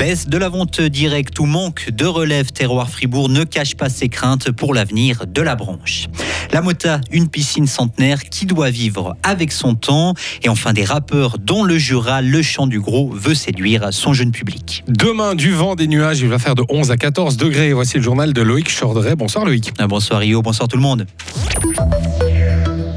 Baisse de la vente directe ou manque de relève terroir Fribourg ne cache pas ses craintes pour l'avenir de la branche. La Mota, une piscine centenaire qui doit vivre avec son temps. Et enfin des rappeurs dont le Jura, le chant du gros, veut séduire son jeune public. Demain, du vent, des nuages, il va faire de 11 à 14 degrés. Voici le journal de Loïc Chordray. Bonsoir Loïc. Bonsoir Rio, bonsoir tout le monde.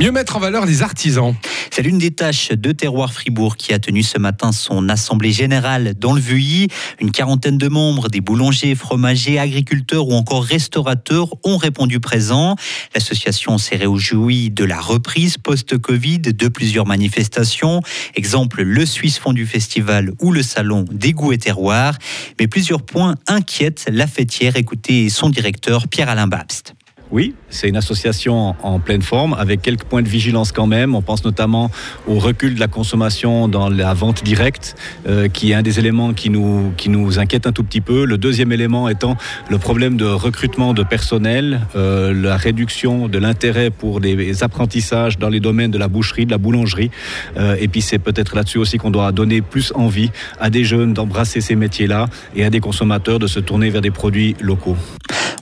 Mieux mettre en valeur les artisans. C'est l'une des tâches de Terroir Fribourg qui a tenu ce matin son assemblée générale dans le Vuilly. Une quarantaine de membres, des boulangers, fromagers, agriculteurs ou encore restaurateurs ont répondu présent. L'association s'est réjouie de la reprise post-Covid de plusieurs manifestations. Exemple, le Suisse Fondu Festival ou le salon des goûts et terroirs. Mais plusieurs points inquiètent la fêtière. Écoutez son directeur Pierre-Alain Babst. Oui, c'est une association en pleine forme avec quelques points de vigilance quand même. On pense notamment au recul de la consommation dans la vente directe, euh, qui est un des éléments qui nous, qui nous inquiète un tout petit peu. Le deuxième élément étant le problème de recrutement de personnel, euh, la réduction de l'intérêt pour des apprentissages dans les domaines de la boucherie, de la boulangerie. Euh, et puis c'est peut-être là-dessus aussi qu'on doit donner plus envie à des jeunes d'embrasser ces métiers-là et à des consommateurs de se tourner vers des produits locaux.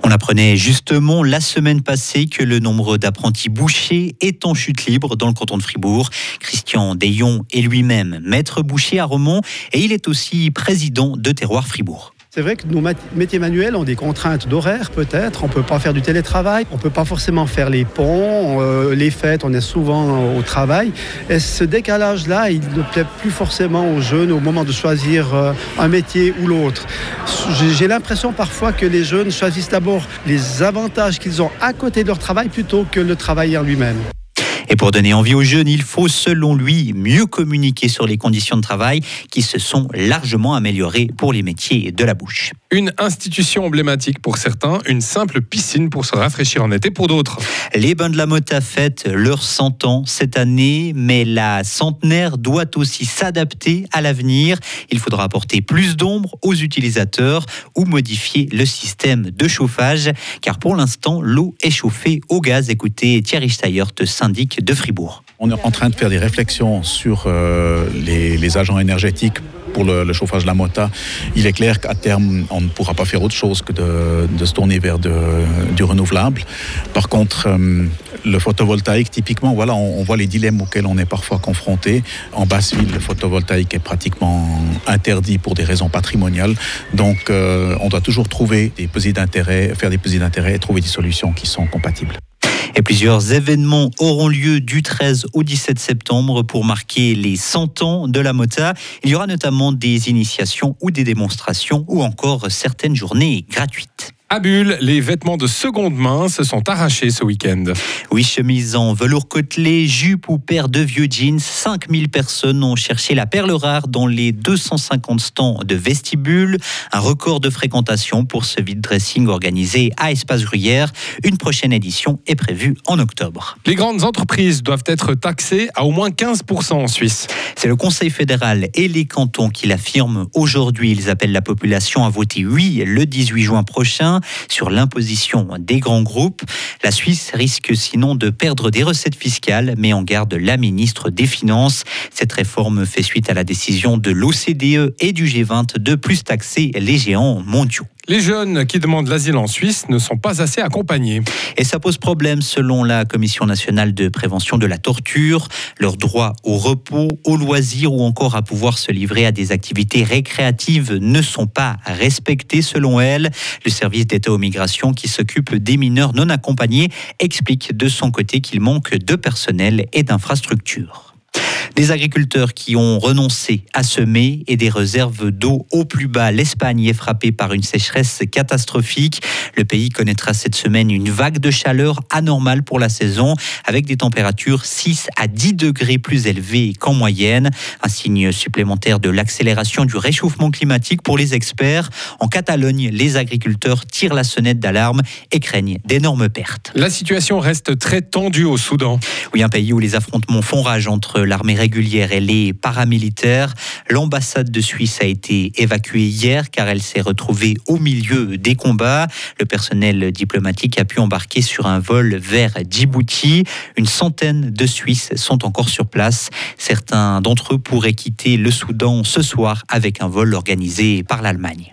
On apprenait justement la semaine passée que le nombre d'apprentis bouchers est en chute libre dans le canton de Fribourg. Christian Dayon est lui-même maître boucher à Romont et il est aussi président de Terroir Fribourg. C'est vrai que nos métiers manuels ont des contraintes d'horaire peut-être. On ne peut pas faire du télétravail, on ne peut pas forcément faire les ponts, euh, les fêtes, on est souvent au travail. Et ce décalage-là, il ne plaît plus forcément aux jeunes au moment de choisir euh, un métier ou l'autre. J'ai l'impression parfois que les jeunes choisissent d'abord les avantages qu'ils ont à côté de leur travail plutôt que le travail lui-même. Et pour donner envie aux jeunes, il faut, selon lui, mieux communiquer sur les conditions de travail qui se sont largement améliorées pour les métiers de la bouche. Une institution emblématique pour certains, une simple piscine pour se rafraîchir en été pour d'autres. Les Bains de la Mota fêtent leurs 100 ans cette année, mais la centenaire doit aussi s'adapter à l'avenir. Il faudra apporter plus d'ombre aux utilisateurs ou modifier le système de chauffage, car pour l'instant, l'eau est chauffée au gaz. Écoutez, Thierry Steyert, syndic de Fribourg. On est en train de faire des réflexions sur euh, les, agents énergétiques pour le, chauffage de la mota. Il est clair qu'à terme, on ne pourra pas faire autre chose que de, se tourner vers du renouvelable. Par contre, euh, le photovoltaïque, typiquement, voilà, on, voit les dilemmes auxquels on est parfois confronté. En basse ville, le photovoltaïque est pratiquement interdit pour des raisons patrimoniales. Donc, euh, on doit toujours trouver des pesées d'intérêt, faire des pesées d'intérêt et trouver des solutions qui sont compatibles. Et plusieurs événements auront lieu du 13 au 17 septembre pour marquer les 100 ans de la Mota. Il y aura notamment des initiations ou des démonstrations ou encore certaines journées gratuites. À Bulle, les vêtements de seconde main se sont arrachés ce week-end. Oui, chemise en velours côtelé, jupe ou paire de vieux jeans. 5000 personnes ont cherché la perle rare dans les 250 stands de vestibule. Un record de fréquentation pour ce vide dressing organisé à Espace Gruyère. Une prochaine édition est prévue en octobre. Les grandes entreprises doivent être taxées à au moins 15% en Suisse. C'est le Conseil fédéral et les cantons qui l'affirment aujourd'hui. Ils appellent la population à voter oui le 18 juin prochain sur l'imposition des grands groupes. La Suisse risque sinon de perdre des recettes fiscales, met en garde la ministre des Finances. Cette réforme fait suite à la décision de l'OCDE et du G20 de plus taxer les géants mondiaux. Les jeunes qui demandent l'asile en Suisse ne sont pas assez accompagnés. Et ça pose problème selon la Commission nationale de prévention de la torture. Leur droit au repos, au loisir ou encore à pouvoir se livrer à des activités récréatives ne sont pas respectés selon elle. Le service d'État aux migrations qui s'occupe des mineurs non accompagnés explique de son côté qu'il manque de personnel et d'infrastructures. Des agriculteurs qui ont renoncé à semer et des réserves d'eau au plus bas. L'Espagne est frappée par une sécheresse catastrophique. Le pays connaîtra cette semaine une vague de chaleur anormale pour la saison avec des températures 6 à 10 degrés plus élevées qu'en moyenne. Un signe supplémentaire de l'accélération du réchauffement climatique pour les experts. En Catalogne, les agriculteurs tirent la sonnette d'alarme et craignent d'énormes pertes. La situation reste très tendue au Soudan. Oui, un pays où les affrontements font rage entre l'armée irrégulières et les paramilitaires. L'ambassade de Suisse a été évacuée hier car elle s'est retrouvée au milieu des combats. Le personnel diplomatique a pu embarquer sur un vol vers Djibouti. Une centaine de Suisses sont encore sur place. Certains d'entre eux pourraient quitter le Soudan ce soir avec un vol organisé par l'Allemagne.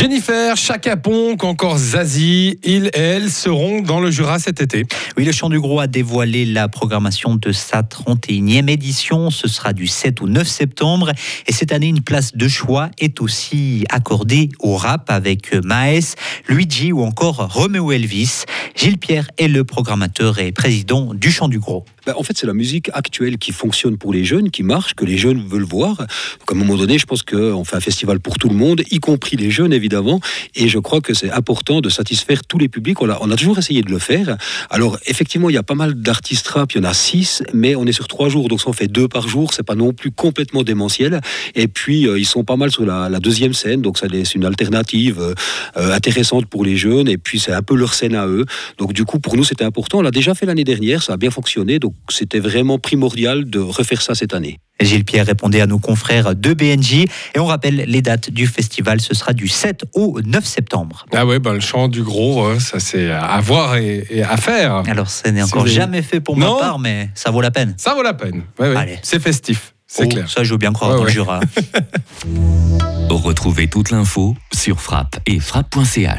Jennifer, Chaka Ponk, encore Zazie, ils et elles seront dans le Jura cet été. Oui, le Chant du Gros a dévoilé la programmation de sa 31e édition. Ce sera du 7 au 9 septembre. Et cette année, une place de choix est aussi accordée au rap avec Maes, Luigi ou encore Romeo Elvis. Gilles Pierre est le programmateur et président du Chant du Gros. Ben, en fait, c'est la musique actuelle qui fonctionne pour les jeunes, qui marche, que les jeunes veulent voir. Donc, à un moment donné, je pense qu'on fait un festival pour tout le monde, y compris les jeunes, évidemment. Et je crois que c'est important de satisfaire tous les publics. On a, on toujours essayé de le faire. Alors, effectivement, il y a pas mal d'artistes rap, il y en a six, mais on est sur trois jours, donc ça en fait deux par jour. C'est pas non plus complètement démentiel. Et puis, euh, ils sont pas mal sur la, deuxième scène, donc ça c'est une alternative euh, intéressante pour les jeunes. Et puis, c'est un peu leur scène à eux. Donc, du coup, pour nous, c'était important. On l'a déjà fait l'année dernière, ça a bien fonctionné. Donc, c'était vraiment primordial de refaire ça cette année. Gilles Pierre répondait à nos confrères de BNJ et on rappelle les dates du festival, ce sera du 7 au 9 septembre. Ah ouais, bah, le chant du gros, euh, ça c'est à voir et, et à faire. Alors ça n'est encore jamais fait pour Non. ma part, mais ça vaut la peine. Ça vaut la peine. Ouais. C'est festif, c'est Oh, clair. Ça je veux bien croire Ouais, dans le. Jura. Retrouvez toute l'info sur frappe et frappe.ch.